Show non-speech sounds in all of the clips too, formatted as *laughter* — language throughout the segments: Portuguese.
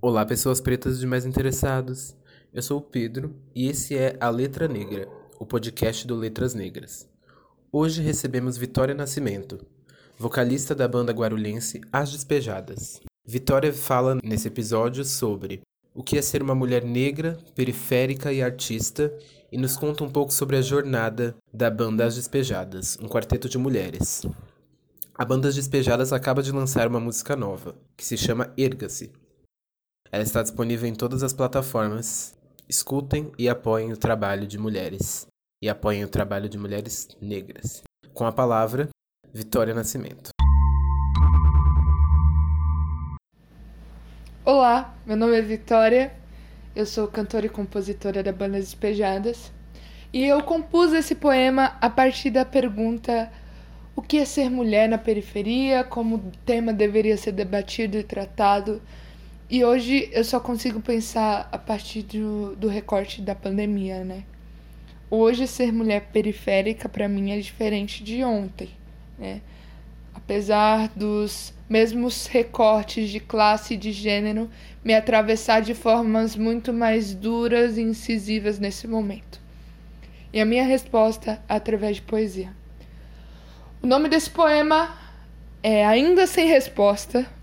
Olá, pessoas pretas e demais interessados. Eu sou o Pedro e esse é A Letra Negra, o podcast do Letras Negras. Hoje recebemos Vitória Nascimento, vocalista da banda guarulhense As Despejadas. Vitória fala nesse episódio sobre o que é ser uma mulher negra, periférica e artista e nos conta um pouco sobre a jornada da banda As Despejadas, um quarteto de mulheres. A banda As Despejadas acaba de lançar uma música nova, que se chama Erga-se. Ela está disponível em todas as plataformas. Escutem e apoiem o trabalho de mulheres. E apoiem o trabalho de mulheres negras. Com a palavra, Vitória Nascimento. Olá, meu nome é Vitória, eu sou cantora e compositora da banda Despejadas e eu compus esse poema a partir da pergunta o que é ser mulher na periferia, como o tema deveria ser debatido e tratado. E hoje eu só consigo pensar a partir do, do recorte da pandemia, né? Hoje ser mulher periférica para mim é diferente de ontem, né? Apesar dos mesmos recortes de classe e de gênero me atravessar de formas muito mais duras e incisivas nesse momento. E a minha resposta é através de poesia. O nome desse poema é Ainda Sem Resposta.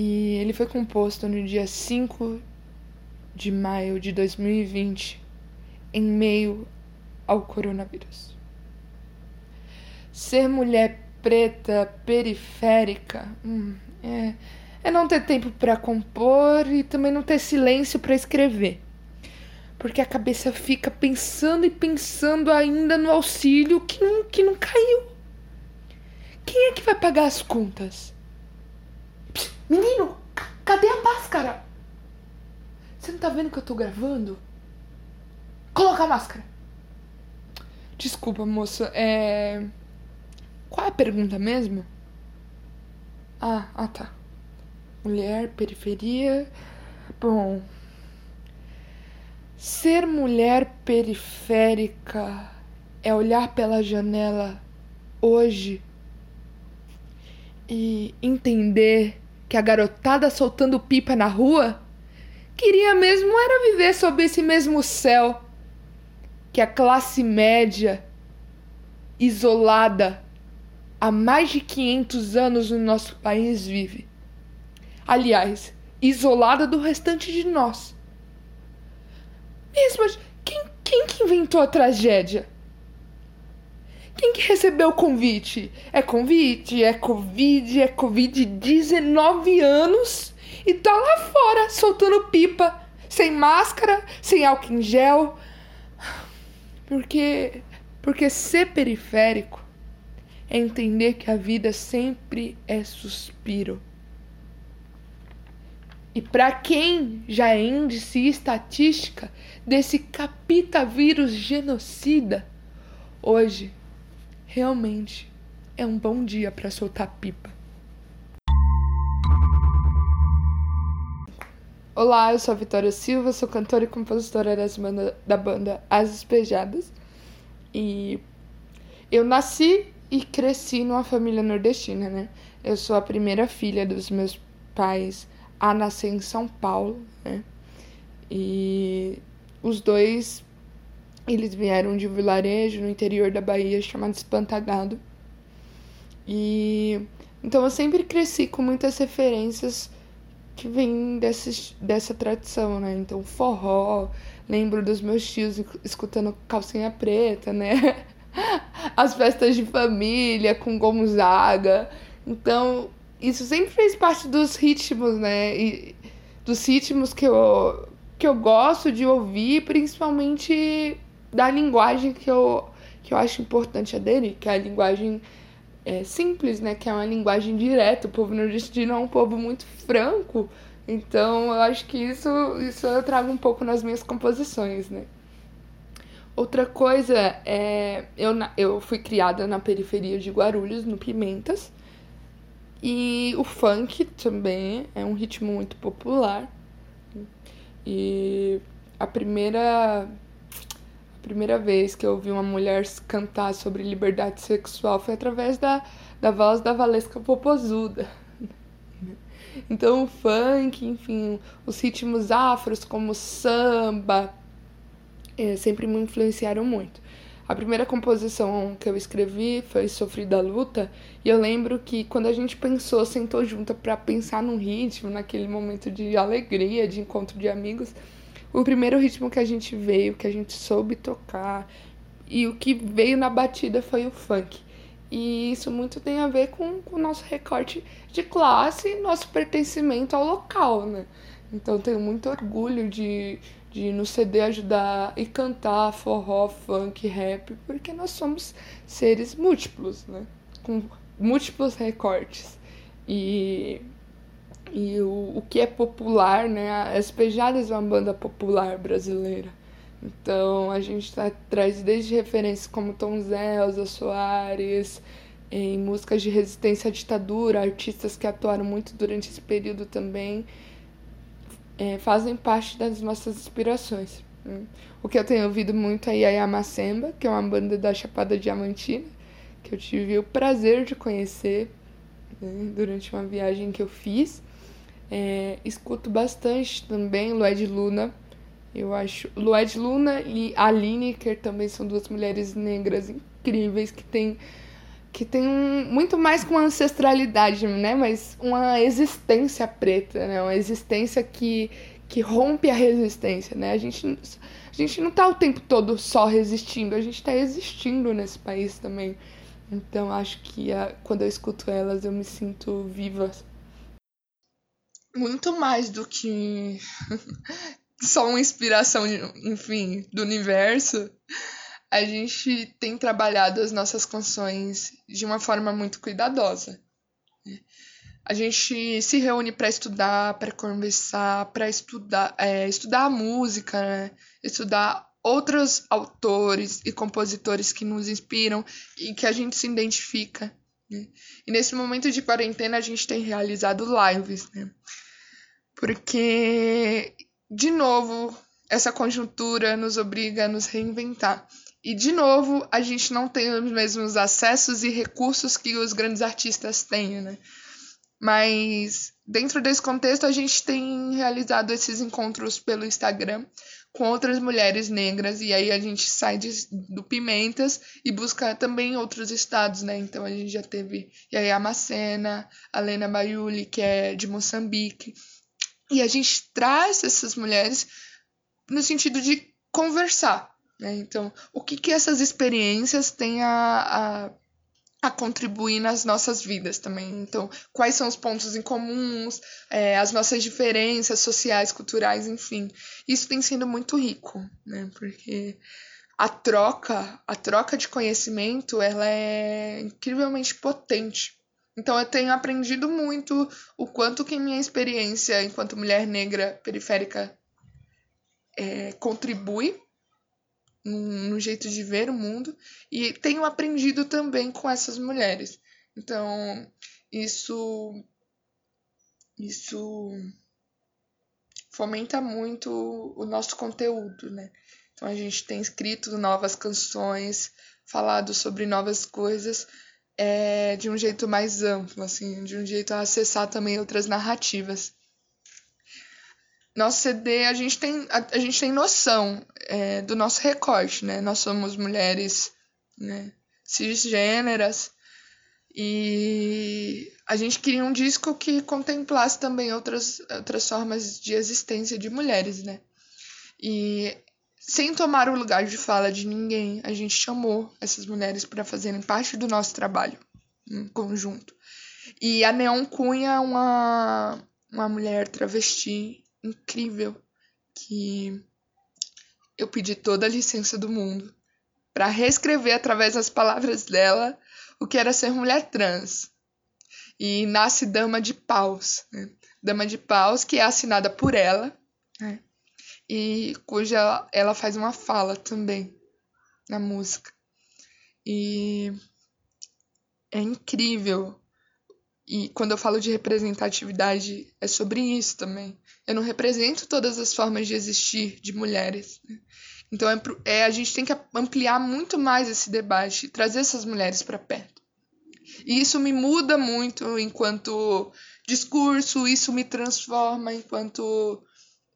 E ele foi composto no dia 5 de maio de 2020, em meio ao coronavírus. Ser mulher preta, periférica, hum, é, é não ter tempo para compor e também não ter silêncio para escrever porque a cabeça fica pensando e pensando ainda no auxílio que não, que não caiu. Quem é que vai pagar as contas? Menino, cadê a máscara? Você não tá vendo que eu tô gravando? Coloca a máscara. Desculpa, moça. É. Qual é a pergunta mesmo? Ah, ah tá. Mulher, periferia. Bom, Ser mulher periférica é olhar pela janela hoje e entender que a garotada soltando pipa na rua queria mesmo era viver sob esse mesmo céu que a classe média isolada há mais de 500 anos no nosso país vive. Aliás, isolada do restante de nós mesmo, quem, quem que inventou a tragédia? Quem que recebeu o convite? É convite, é Covid, é Covid 19 anos e tá lá fora soltando pipa, sem máscara, sem álcool em gel. Porque porque ser periférico é entender que a vida sempre é suspiro. E para quem já é índice e estatística desse capitavírus genocida, hoje realmente é um bom dia para soltar pipa. Olá, eu sou a Vitória Silva, sou cantora e compositora banda, da banda As Despejadas. E eu nasci e cresci numa família nordestina, né? Eu sou a primeira filha dos meus pais a nascer em São Paulo, né? E os dois eles vieram de um vilarejo no interior da Bahia chamado Espantagado. E então eu sempre cresci com muitas referências que vêm dessa, dessa tradição, né? Então, forró, lembro dos meus tios escutando calcinha preta, né? *laughs* As festas de família com Gonzaga. Então, isso sempre fez parte dos ritmos, né? E dos ritmos que eu, que eu gosto de ouvir, principalmente da linguagem que eu, que eu acho importante aderir, que é a linguagem é, simples, né? Que é uma linguagem direta. O povo nordestino é um povo muito franco. Então eu acho que isso, isso eu trago um pouco nas minhas composições, né? Outra coisa é. Eu, eu fui criada na periferia de Guarulhos, no Pimentas. E o funk também é um ritmo muito popular. E a primeira primeira vez que eu ouvi uma mulher cantar sobre liberdade sexual foi através da, da voz da Valesca Popozuda. *laughs* Então o funk, enfim, os ritmos afros como samba, é, sempre me influenciaram muito. A primeira composição que eu escrevi foi Sofrida Luta, e eu lembro que quando a gente pensou, sentou junto para pensar num ritmo, naquele momento de alegria, de encontro de amigos, o primeiro ritmo que a gente veio, que a gente soube tocar, e o que veio na batida foi o funk. E isso muito tem a ver com, o nosso recorte de classe e nosso pertencimento ao local, né? Então tenho muito orgulho de, de no CD ajudar e cantar forró, funk, rap, porque nós somos seres múltiplos, né? Com múltiplos recortes. E, e o, o que é popular, né? As Pejadas é uma banda popular brasileira. Então a gente tá, traz desde referências como Tom Zé, Elza Soares, em músicas de resistência à ditadura, artistas que atuaram muito durante esse período também é, fazem parte das nossas inspirações. Né? O que eu tenho ouvido muito é Yaya Semba, que é uma banda da Chapada Diamantina, que eu tive o prazer de conhecer né, durante uma viagem que eu fiz. É, escuto bastante também Lued Luna. Eu acho. Lued Luna e a Lineker também são duas mulheres negras incríveis que têm que tem um, muito mais com ancestralidade, né? Mas uma existência preta, né? Uma existência que, que rompe a resistência, né? A gente, a gente não tá o tempo todo só resistindo, a gente tá existindo nesse país também. Então acho que a, quando eu escuto elas eu me sinto viva. Muito mais do que *laughs* só uma inspiração, enfim, do universo a gente tem trabalhado as nossas canções de uma forma muito cuidadosa. Né? A gente se reúne para estudar, para conversar, para estudar, é, estudar a música, né? estudar outros autores e compositores que nos inspiram e que a gente se identifica. Né? E nesse momento de quarentena a gente tem realizado lives, né? Porque, de novo, essa conjuntura nos obriga a nos reinventar. E, de novo, a gente não tem os mesmos acessos e recursos que os grandes artistas têm, né? Mas, dentro desse contexto, a gente tem realizado esses encontros pelo Instagram com outras mulheres negras, e aí a gente sai de, do Pimentas e busca também outros estados, né? Então a gente já teve Yaya Macena, a Lena Bayuli, que é de Moçambique, e a gente traz essas mulheres no sentido de conversar, né? Então, o que, que essas experiências têm a, a, a, contribuir nas nossas vidas também? Então, quais são os pontos em comuns, é, as nossas diferenças sociais, culturais, enfim. Isso tem sido muito rico, né? Porque a troca, a troca de conhecimento, ela é incrivelmente potente. Então eu tenho aprendido muito o quanto que minha experiência enquanto mulher negra periférica é, contribui no jeito de ver o mundo e tenho aprendido também com essas mulheres. Então, isso isso fomenta muito o nosso conteúdo, né? Então a gente tem escrito novas canções, falado sobre novas coisas é, de um jeito mais amplo, assim, de um jeito a acessar também outras narrativas nosso CD, a gente tem, a, a gente tem noção é, do nosso recorte, né? Nós somos mulheres né, cisgêneras e a gente queria um disco que contemplasse também outras, outras formas de existência de mulheres, né? E sem tomar o lugar de fala de ninguém, a gente chamou essas mulheres para fazerem parte do nosso trabalho em conjunto. E a Neon Cunha é uma, uma mulher travesti incrível que eu pedi toda a licença do mundo para reescrever através das palavras dela o que era ser mulher trans. E nasce Dama de Paus. Né? Dama de Paus, que é assinada por ela, né? E cuja ela faz uma fala também na música. E é incrível. E quando eu falo de representatividade, é sobre isso também. Eu não represento todas as formas de existir de mulheres. Né? Então é, é, a gente tem que ampliar muito mais esse debate, trazer essas mulheres para perto. E isso me muda muito enquanto discurso, isso me transforma enquanto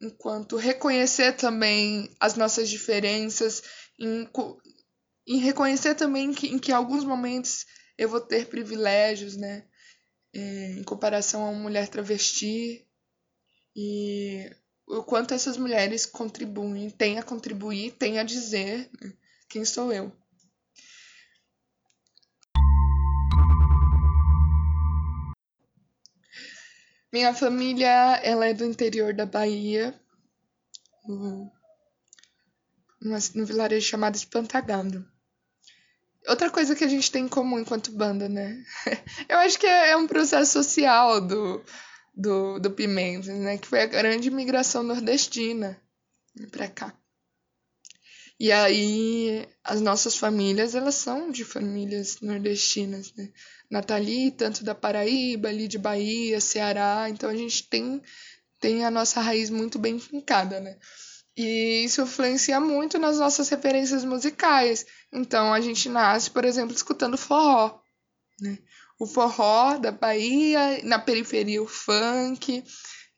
enquanto reconhecer também as nossas diferenças, em, em reconhecer também que em que alguns momentos eu vou ter privilégios, né? É, em comparação a uma mulher travesti e o quanto essas mulheres contribuem, têm a contribuir, têm a dizer né? quem sou eu. Minha família, ela é do interior da Bahia, no, no vilarejo chamado Espantagado. Outra coisa que a gente tem em comum enquanto banda, né? *laughs* Eu acho que é, é um processo social do, do, do Pimenta, né? Que foi a grande migração nordestina pra cá. E aí, as nossas famílias, elas são de famílias nordestinas, né? Nathalie, tanto da Paraíba, ali de Bahia, Ceará. Então, a gente tem, tem a nossa raiz muito bem fincada, né? E isso influencia muito nas nossas referências musicais. Então, a gente nasce, por exemplo, escutando forró, né? O forró da Bahia, na periferia o funk,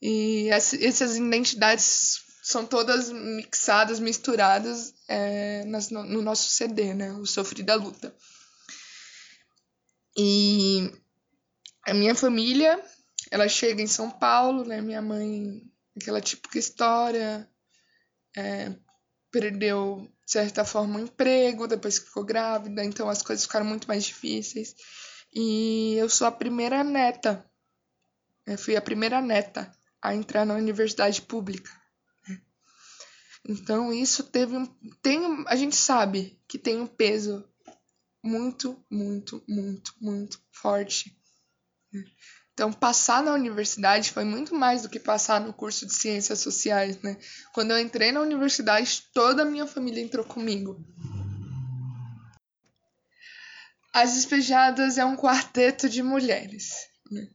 e essas identidades são todas mixadas, misturadas é, nas, no, no, nosso CD, né? O Sofri da Luta. E a minha família, ela chega em São Paulo, né? Minha mãe, aquela típica história, é, perdeu, de certa forma, o um emprego depois que ficou grávida, então as coisas ficaram muito mais difíceis. E eu sou a primeira neta, eu fui a primeira neta a entrar na universidade pública. Então isso teve um, tem, a gente sabe que tem um peso muito, muito, muito, muito forte. Então, passar na universidade foi muito mais do que passar no curso de ciências sociais, né? Quando eu entrei na universidade, toda a minha família entrou comigo. As Despejadas é um quarteto de mulheres. Né?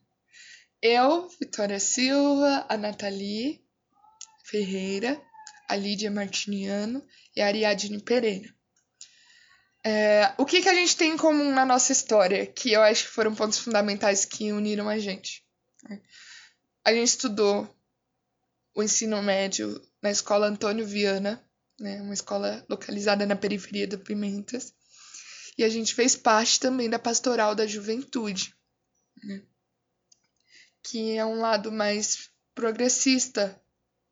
Eu, Vitória Silva, a Nathalie Ferreira, a Lídia Martiniano e a Ariadne Pereira. É, o que, que a gente tem em comum na nossa história, que eu acho que foram pontos fundamentais que uniram a gente? A gente estudou o ensino médio na escola Antônio Viana, né, uma escola localizada na periferia do Pimentas, e a gente fez parte também da pastoral da juventude, né, que é um lado mais progressista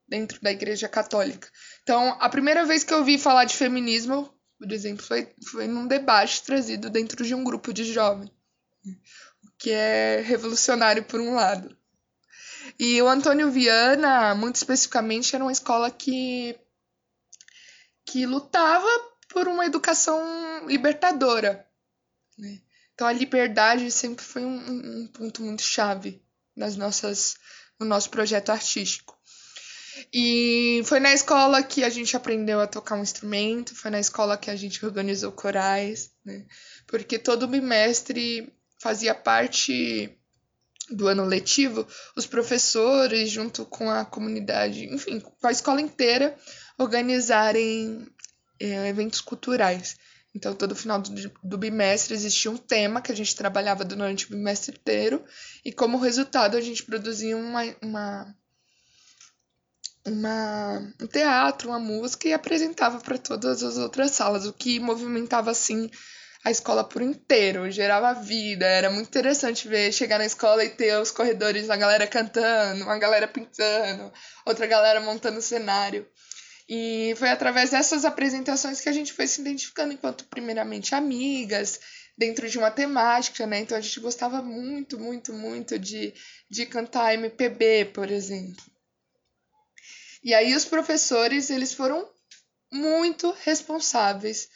dentro da Igreja Católica. Então, a primeira vez que eu ouvi falar de feminismo, por exemplo, foi, foi num debate trazido dentro de um grupo de jovens, o que é revolucionário por um lado. E o Antônio Viana, muito especificamente, era uma escola que, que lutava por uma educação libertadora. Né? Então, a liberdade sempre foi um, um ponto muito chave nas nossas, no nosso projeto artístico. E foi na escola que a gente aprendeu a tocar um instrumento, foi na escola que a gente organizou corais, né? Porque todo bimestre fazia parte do ano letivo, os professores, junto com a comunidade, enfim, com a escola inteira, organizarem é, eventos culturais. Então, todo final do, do, bimestre existia um tema que a gente trabalhava durante o bimestre inteiro, e como resultado, a gente produzia uma, uma uma, um teatro, uma música e apresentava para todas as outras salas, o que movimentava assim a escola por inteiro, gerava vida, era muito interessante ver chegar na escola e ter os corredores, a galera cantando, uma galera pintando, outra galera montando cenário. E foi através dessas apresentações que a gente foi se identificando enquanto primeiramente amigas, dentro de uma temática, né? Então a gente gostava muito, muito, muito de, de cantar MPB, por exemplo. E aí os professores, eles foram muito responsáveis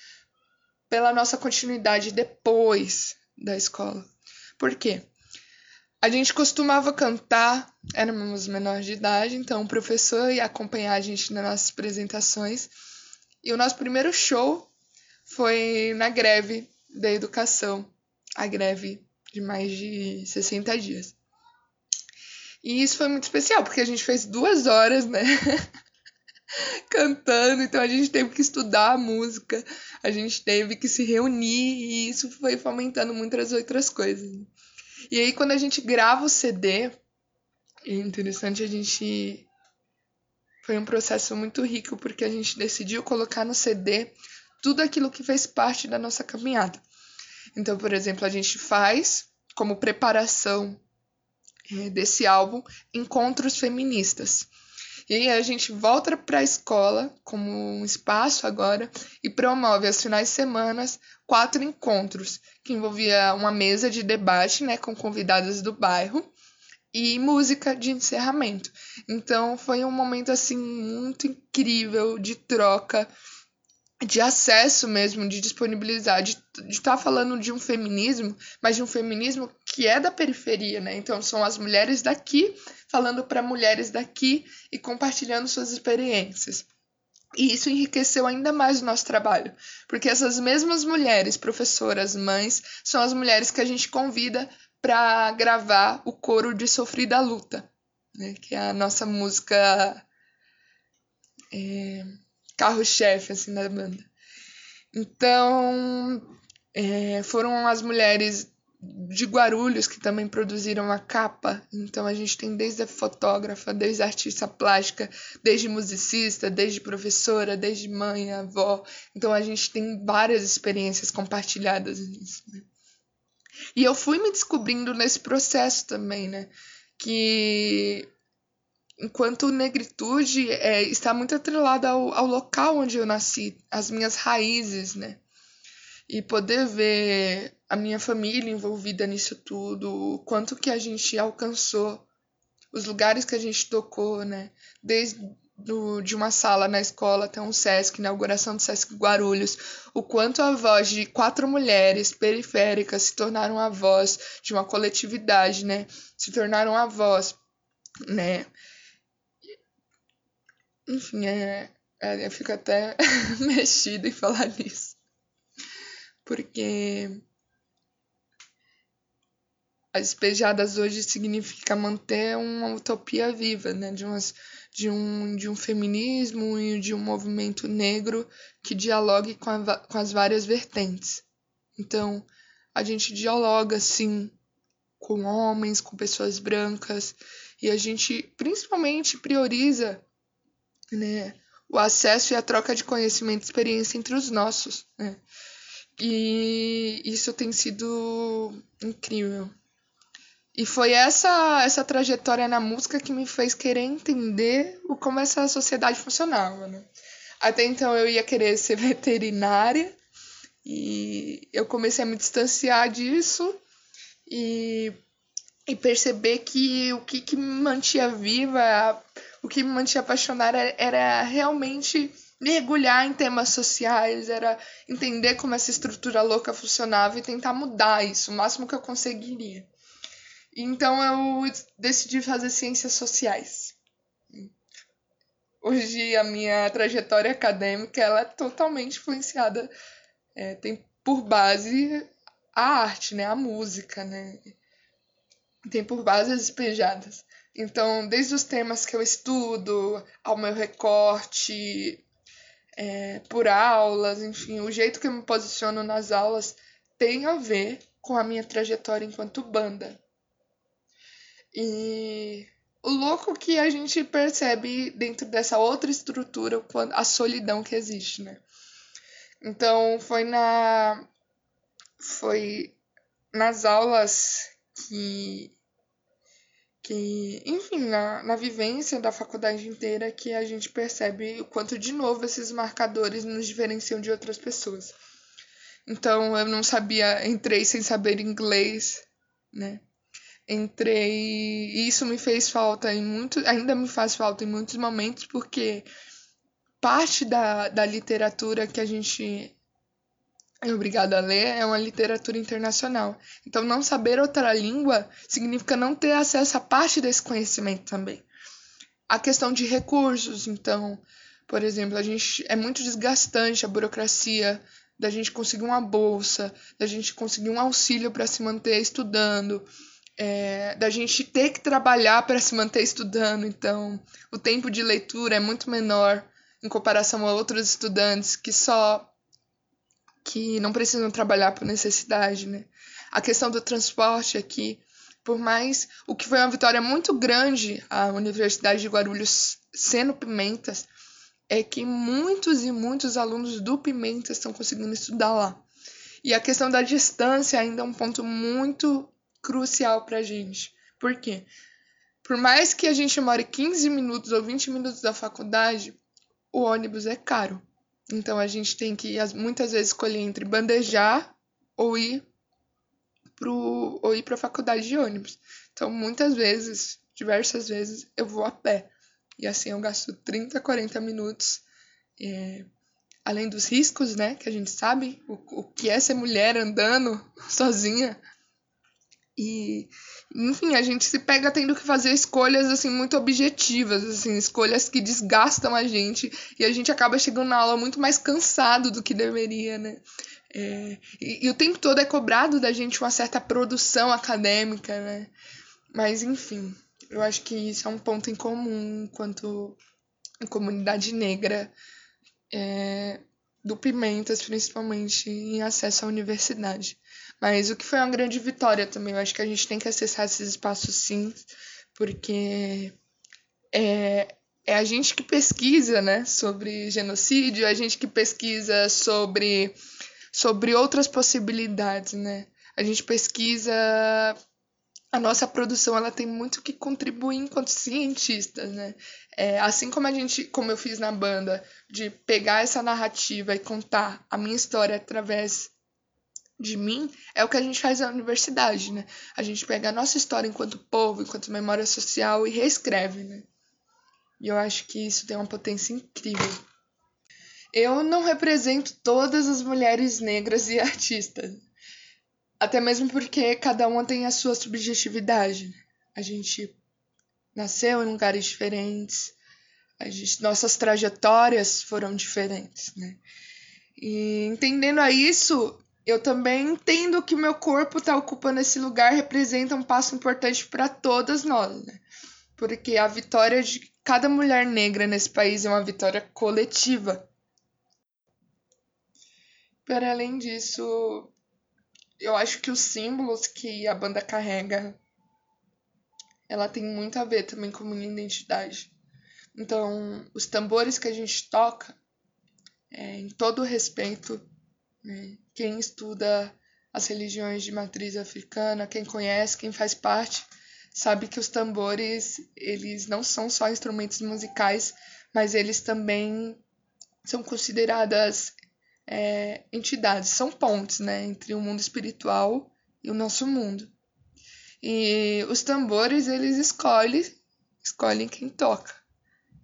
pela nossa continuidade depois da escola. Por quê? A gente costumava cantar, éramos menores de idade, então o professor ia acompanhar a gente nas nossas apresentações. E o nosso primeiro show foi na greve da educação, a greve de mais de 60 dias. E isso foi muito especial, porque a gente fez duas horas, né? *laughs* cantando, então a gente teve que estudar a música, a gente teve que se reunir e isso foi fomentando muitas outras coisas. E aí quando a gente grava o CD, é interessante a gente foi um processo muito rico porque a gente decidiu colocar no CD tudo aquilo que fez parte da nossa caminhada. Então, por exemplo, a gente faz como preparação desse álbum encontros feministas. E aí a gente volta para a escola como um espaço agora e promove aos finais de semana quatro encontros que envolvia uma mesa de debate, né, com convidadas do bairro e música de encerramento. Então foi um momento assim muito incrível de troca de acesso mesmo, de disponibilizar, de estar tá falando de um feminismo, mas de um feminismo que é da periferia, né? Então são as mulheres daqui falando para mulheres daqui e compartilhando suas experiências. E isso enriqueceu ainda mais o nosso trabalho, porque essas mesmas mulheres, professoras, mães, são as mulheres que a gente convida para gravar o coro de Sofrida Luta, né? que é a nossa música. É carro-chefe assim da banda. Então, é, foram as mulheres de Guarulhos que também produziram a capa. Então a gente tem desde a fotógrafa, desde a artista plástica, desde musicista, desde professora, desde mãe, avó. Então a gente tem várias experiências compartilhadas nisso. Né? E eu fui me descobrindo nesse processo também, né? Que enquanto negritude é, está muito atrelada ao, ao local onde eu nasci, as minhas raízes, né? E poder ver a minha família envolvida nisso tudo, o quanto que a gente alcançou, os lugares que a gente tocou, né? Desde do, de uma sala na escola até um SESC, inauguração do SESC Guarulhos, o quanto a voz de quatro mulheres periféricas se tornaram a voz de uma coletividade, né? Se tornaram a voz, né? Enfim, é, é, eu fico até *laughs* mexida em falar nisso. Porque as despejadas hoje significa manter uma utopia viva, né? De, umas, de, um, de um feminismo e de um movimento negro que dialogue com, a, com as várias vertentes. Então, a gente dialoga, sim, com homens, com pessoas brancas, e a gente principalmente prioriza né? O acesso e a troca de conhecimento e experiência entre os nossos, né? E isso tem sido incrível. E foi essa essa trajetória na música que me fez querer entender o, como essa sociedade funcionava, né? Até então eu ia querer ser *laughs* veterinária e eu comecei a me distanciar disso e, e perceber que o que, que me mantinha viva o que me mantinha apaixonada era realmente mergulhar em temas sociais, era entender como essa estrutura louca funcionava e tentar mudar isso o máximo que eu conseguiria. Então eu decidi fazer ciências sociais. Hoje a minha trajetória acadêmica ela é totalmente influenciada, é, tem por base a arte, né, a música, né, tem por base as. Então, desde os temas que eu estudo, ao meu recorte, é, por aulas, enfim, o jeito que eu me posiciono nas aulas tem a ver com a minha trajetória enquanto banda. E o louco que a gente percebe dentro dessa outra estrutura a solidão que existe, né? Então foi na foi nas aulas que que, enfim, na, na vivência da faculdade inteira que a gente percebe o quanto de novo esses marcadores nos diferenciam de outras pessoas. Então eu não sabia, entrei sem saber inglês, né? Entrei e isso me fez falta em muito, ainda me faz falta em muitos momentos porque parte da, da literatura que a gente é obrigado a ler é uma literatura internacional. Então, não saber outra língua significa não ter acesso a parte desse conhecimento também. A questão de recursos, então, por exemplo, a gente é muito desgastante a burocracia da gente conseguir uma bolsa, da gente conseguir um auxílio para se manter estudando, é, da gente ter que trabalhar para se manter estudando. Então, o tempo de leitura é muito menor em comparação a outros estudantes que só que não precisam trabalhar por necessidade, né? A questão do transporte aqui, por mais o que foi uma vitória muito grande a Universidade de Guarulhos sendo Pimentas, é que muitos e muitos alunos do Pimentas estão conseguindo estudar lá. E a questão da distância ainda é um ponto muito crucial para a gente. Por quê? Por mais que a gente more 15 minutos ou 20 minutos da faculdade, o ônibus é caro. Então a gente tem que muitas vezes escolher entre bandejar ou ir pro ou ir para a faculdade de ônibus. Então muitas vezes, diversas vezes eu vou a pé. E assim eu gasto 30, 40 minutos. É, além dos riscos, né, que a gente sabe, o, o que é ser mulher andando *laughs* sozinha. E, enfim, a gente se pega tendo que fazer escolhas assim muito objetivas, assim, escolhas que desgastam a gente e a gente acaba chegando na aula muito mais cansado do que deveria, né? É, e, e, o tempo todo é cobrado da gente uma certa produção acadêmica, né? Mas enfim, eu acho que isso é um ponto em comum enquanto comunidade negra é, do Pimentas, principalmente em acesso à universidade. Mas o que foi uma grande vitória também, eu acho que a gente tem que acessar esses espaços sim, porque é, é a gente que pesquisa né, sobre genocídio, é a gente que pesquisa sobre, sobre outras possibilidades, né? A gente pesquisa a nossa produção ela tem muito que contribuir enquanto cientistas, né? É, assim como a gente, como eu fiz na banda, de pegar essa narrativa e contar a minha história através de mim, é o que a gente faz na universidade, né? A gente pega a nossa história enquanto povo, enquanto memória social e reescreve, né? E eu acho que isso tem uma potência incrível. Eu não represento todas as mulheres negras e *laughs* artistas até mesmo porque cada uma tem a sua subjetividade. A gente nasceu em lugares diferentes, gente, nossas trajetórias foram diferentes, né? E entendendo a isso, eu também entendo que o meu corpo está ocupando esse lugar representa um passo importante para todas nós, né? Porque a vitória de cada mulher negra nesse país é uma vitória coletiva. Para além disso, eu acho que os símbolos que a banda carrega ela tem muito a ver também com minha identidade. Então, os tambores que a gente toca, é, em todo respeito, né, quem estuda as religiões de matriz africana, quem conhece, quem faz parte, sabe que os tambores, eles não são só instrumentos musicais, mas eles também são consideradas é, entidades, são pontes né, entre o mundo espiritual e o nosso mundo. E os tambores, eles escolhem, escolhem quem toca.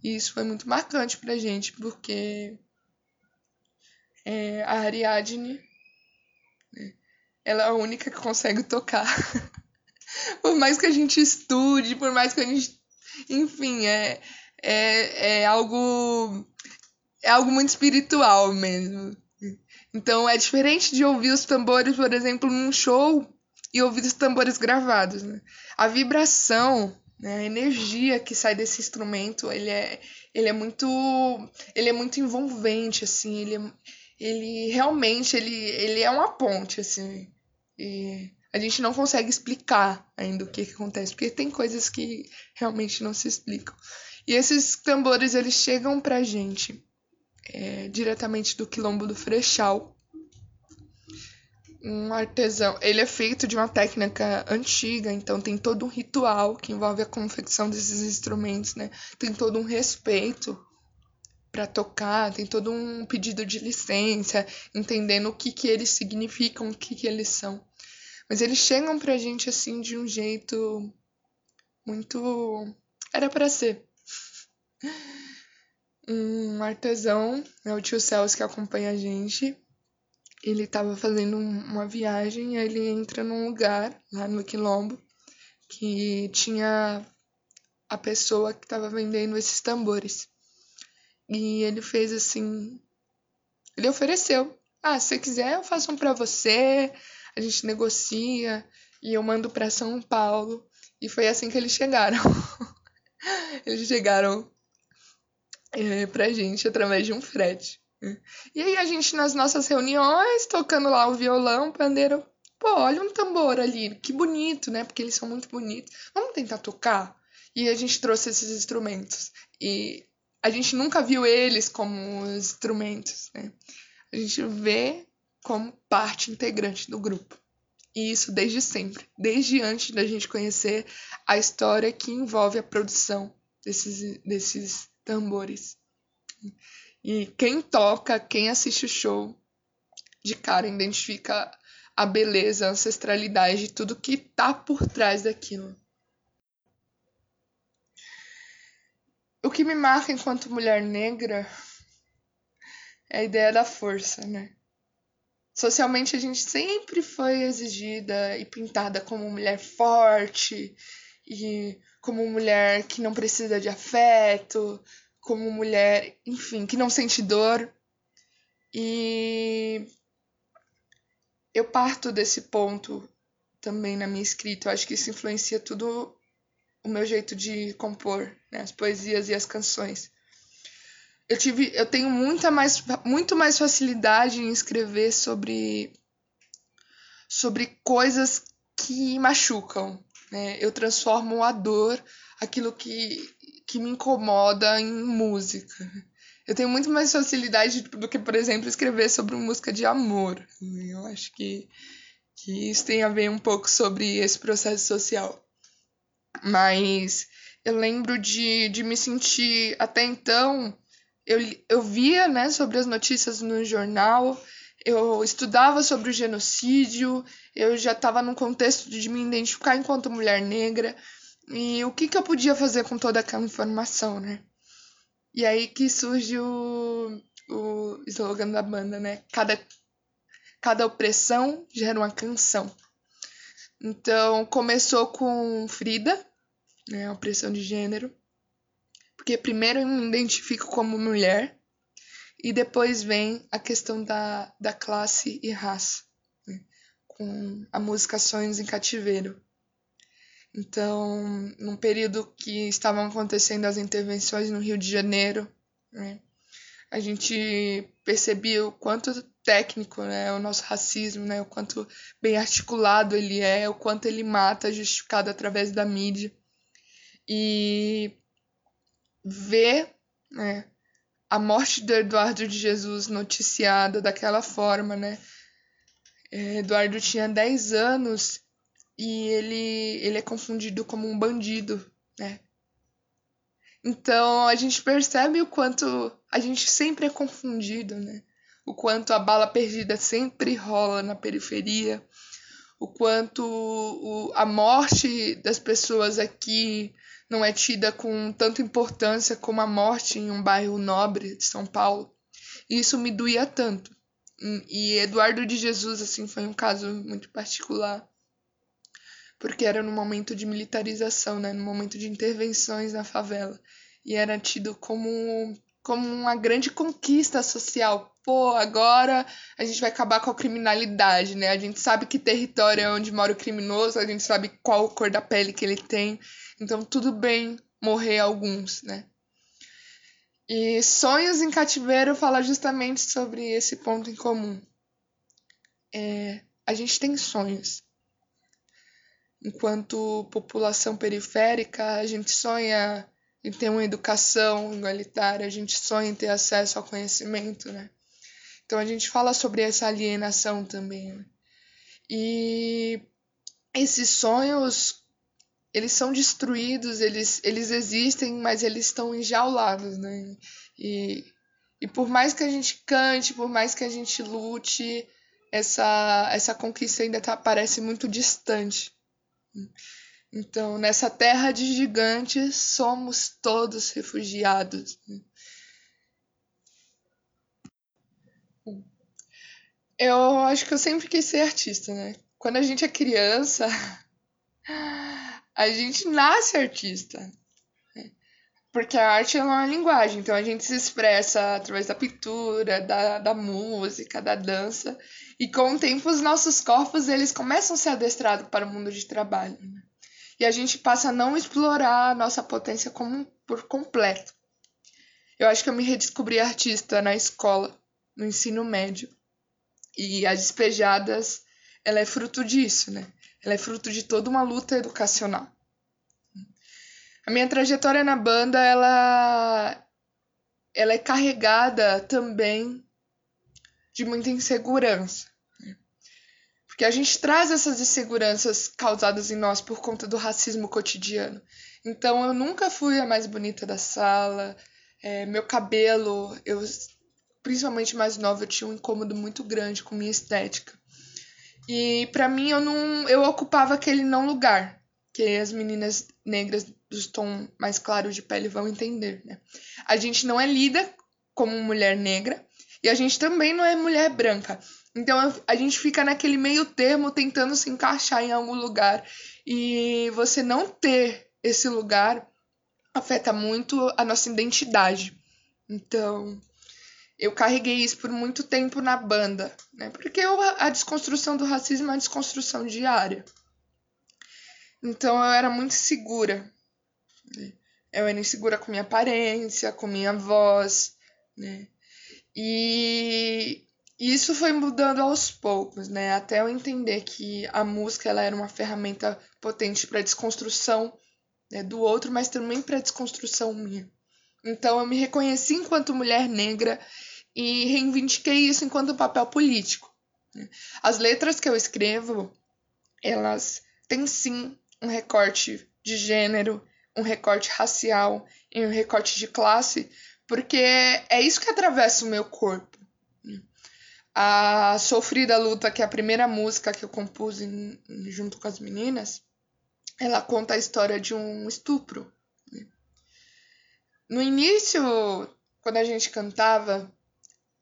E isso foi muito marcante pra gente, porque é, a Ariadne, ela é a única que consegue tocar. *laughs* por mais que a gente estude, por mais que a gente. Enfim, é, é, é algo. É algo muito espiritual mesmo. Então é diferente de ouvir os tambores, por exemplo, num show e ouvir os tambores gravados. Né? A vibração, né, a energia que sai desse instrumento, ele é, ele é muito, ele é muito envolvente, assim. Ele, é, ele realmente, ele, ele é uma ponte, assim. E a gente não consegue explicar ainda o que, que acontece, porque tem coisas que realmente não se explicam. E esses tambores, eles chegam pra gente é, diretamente do quilombo do Frechal. Um artesão, ele é feito de uma técnica antiga, então tem todo um ritual que envolve a confecção desses instrumentos, né? Tem todo um respeito para tocar, tem todo um pedido de licença, entendendo o que que eles significam, o que que eles são. Mas eles chegam pra gente assim de um jeito muito era para ser um artesão, né, o tio Celso que acompanha a gente, ele estava fazendo uma viagem e ele entra num lugar lá no Quilombo que tinha a pessoa que estava vendendo esses tambores. E ele fez assim, ele ofereceu: "Ah, se você quiser, eu faço um para você, a gente negocia e eu mando para São Paulo". E foi assim que eles chegaram. *laughs* eles chegaram é, pra gente através de um frete. Né? E aí a gente nas nossas reuniões, tocando lá o violão, pandeiro, pô, olha um tambor ali, que bonito, né? Porque eles são muito bonitos. Vamos tentar tocar? E a gente trouxe esses instrumentos. E a gente nunca viu eles como instrumentos, né? A gente vê como parte integrante do grupo. E isso desde sempre, desde antes da gente conhecer a história que envolve a produção desses, desses tambores. E quem toca, quem assiste o show, de cara identifica a beleza, a ancestralidade de tudo que tá por trás daquilo. O que me marca enquanto mulher negra é a ideia da força, né? Socialmente a gente sempre foi exigida e pintada como mulher forte e como mulher que não precisa de afeto, como mulher, enfim, que não sente dor. E eu parto desse ponto também na minha escrita. Eu acho que isso influencia tudo o meu jeito de compor, né? as poesias e as canções eu tive eu tenho muita mais muito mais facilidade em escrever sobre sobre coisas que machucam né? eu transformo a dor aquilo que que me incomoda em música eu tenho muito mais facilidade do que por exemplo escrever sobre música de amor eu acho que que isso tem a ver um pouco sobre esse processo social mas eu lembro de, de me sentir até então eu, eu via né, sobre as notícias no jornal, eu estudava sobre o genocídio, eu já estava num contexto de me identificar enquanto mulher negra, e o que, que eu podia fazer com toda aquela informação, né? E aí que surge o, o slogan da banda, né? Cada, cada opressão gera uma canção. Então começou com Frida, né? A opressão de gênero porque primeiro eu me identifico como mulher e depois vem a questão da, da classe e raça, né? com a música Sonhos em Cativeiro. Então, num período que estavam acontecendo as intervenções no Rio de Janeiro, né? a gente percebia o quanto técnico né, o nosso racismo, né, o quanto bem articulado ele é, o quanto ele mata, justificado através da mídia. E ver né, a morte do Eduardo de Jesus noticiada daquela forma, né? É, Eduardo tinha 10 anos e ele, ele é confundido como um bandido, né? Então a gente percebe o quanto a gente sempre é confundido, né? O quanto a bala perdida sempre rola na periferia, o quanto o, a morte das pessoas aqui não é tida com tanta importância como a morte em um bairro nobre de São Paulo. E isso me doía tanto. E Eduardo de Jesus, assim, foi um caso muito particular. Porque era no momento de militarização, né? no momento de intervenções na favela. E era tido como, como uma grande conquista social. Pô, agora a gente vai acabar com a criminalidade, né? A gente sabe que território é onde mora o criminoso, a gente sabe qual cor da pele que ele tem. Então, tudo bem morrer alguns, né? E Sonhos em Cativeiro fala justamente sobre esse ponto em comum. É, a gente tem sonhos. Enquanto população periférica, a gente sonha em ter uma educação igualitária, a gente sonha em ter acesso ao conhecimento, né? Então a gente fala sobre essa alienação também. Né? E esses sonhos eles são destruídos, eles, eles existem, mas eles estão enjaulados, né? E, e por mais que a gente cante, por mais que a gente lute, essa, essa conquista ainda tá, parece muito distante. Então, nessa terra de gigantes, somos todos refugiados. Eu acho que eu sempre quis ser artista, né? Quando a gente é criança, a gente nasce artista. Né? Porque a arte é uma linguagem, então a gente se expressa através da pintura, da, da música, da dança. E com o tempo os nossos corpos eles começam a ser adestrados para o mundo de trabalho. Né? E a gente passa a não explorar a nossa potência como, por completo. Eu acho que eu me redescobri artista na escola, no ensino médio. E as despejadas, ela é fruto disso, né? Ela é fruto de toda uma luta educacional. A minha trajetória na banda, ela ela é carregada também de muita insegurança. Porque a gente traz essas inseguranças causadas em nós por conta do racismo cotidiano. Então eu nunca fui a mais bonita da sala, é, meu cabelo, eu principalmente mais nova, eu tinha um incômodo muito grande com minha estética. E para mim eu não eu ocupava aquele não lugar, que as meninas negras dos tons mais claros de pele vão entender, né? A gente não é lida como mulher negra e a gente também não é mulher branca. Então a gente fica naquele meio termo tentando se encaixar em algum lugar e você não ter esse lugar afeta muito a nossa identidade. Então, eu carreguei isso por muito tempo na banda, né? Porque eu, a desconstrução do racismo é uma desconstrução diária. Então eu era muito segura eu era insegura com minha aparência, com minha voz, né? E isso foi mudando aos poucos, né? Até eu entender que a música ela era uma ferramenta potente para desconstrução né, do outro, mas também para desconstrução minha. Então eu me reconheci enquanto mulher negra e reivindiquei isso enquanto papel político. Né? As letras que eu escrevo, elas têm sim um recorte de gênero, um recorte racial e um recorte de classe, porque é isso que atravessa o meu corpo. A Sofrida Luta, que é a primeira música que eu compus em, junto com as meninas, ela conta a história de um estupro. No início, quando a gente cantava,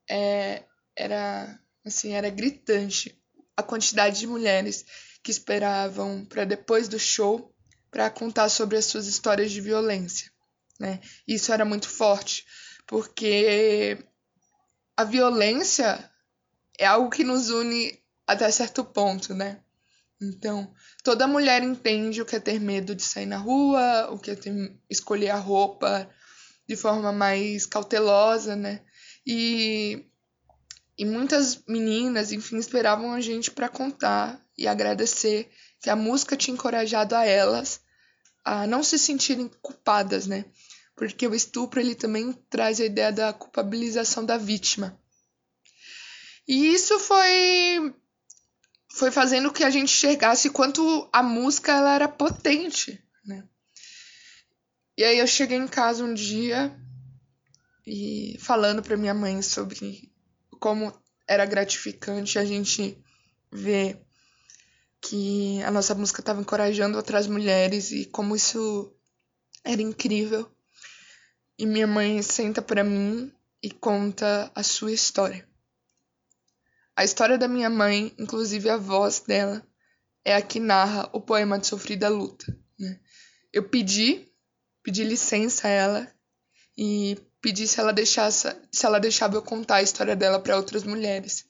é, era assim, era gritante a quantidade de mulheres que esperavam para depois do show para contar sobre as suas histórias de violência. Né? Isso era muito forte, porque a violência é algo que nos une até certo ponto, né? Então, toda mulher entende o que é ter medo de sair na rua, o que é ter, escolher a roupa de forma mais cautelosa, né? E, e muitas meninas, enfim, esperavam a gente para contar e agradecer que a música tinha encorajado a elas a não se sentirem culpadas, né? Porque o estupro ele também traz a ideia da culpabilização da vítima. E isso foi foi fazendo que a gente enxergasse quanto a música ela era potente, né? E aí eu cheguei em casa um dia e falando para minha mãe sobre como era gratificante a gente ver que a nossa música estava encorajando outras mulheres e como isso era incrível. E minha mãe senta para mim e conta a sua história. A história da minha mãe, inclusive a voz dela, é a que narra o poema de Sofrida Luta. Né? Eu pedi, pedi licença a ela e pedi se ela deixasse, se ela deixava eu contar a história dela para outras mulheres.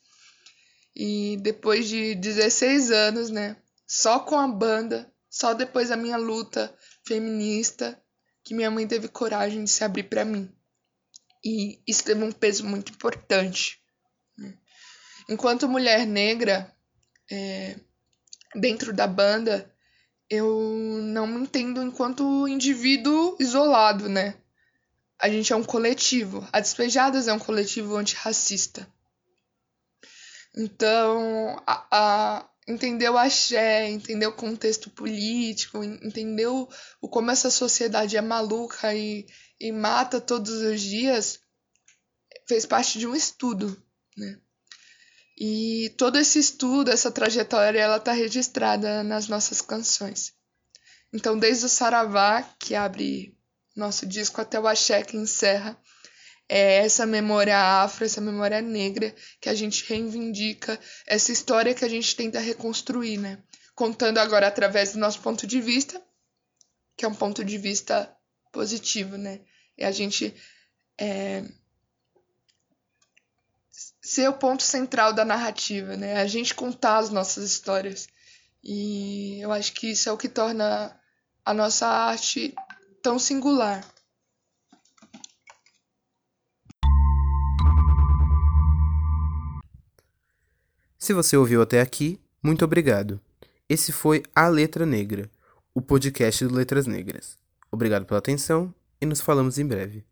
E depois de 16 anos, né? Só com a banda, só depois da minha luta feminista, que minha mãe teve coragem de se abrir para mim. E isso teve um peso muito importante. Né. Enquanto mulher negra, é, dentro da banda, eu não me entendo enquanto indivíduo isolado, né? A gente é um coletivo. A Despejadas é um coletivo antirracista. Então, a, a, entender o axé, entender o contexto político, entender o, como essa sociedade é maluca e, e mata todos os dias, fez parte de um estudo, né? E todo esse estudo, essa trajetória, ela está registrada nas nossas canções. Então, desde o Saravá, que abre nosso disco, até o Axé, que encerra, é essa memória afro, essa memória negra que a gente reivindica, essa história que a gente tenta reconstruir, né? Contando agora através do nosso ponto de vista, que é um ponto de vista positivo, né? E a gente é, ser o ponto central da narrativa, né? A gente contar as nossas histórias. E eu acho que isso é o que torna a nossa arte tão singular. Se você ouviu até aqui, muito obrigado. Esse foi A Letra Negra, o podcast do Letras Negras. Obrigado pela atenção e nos falamos em breve.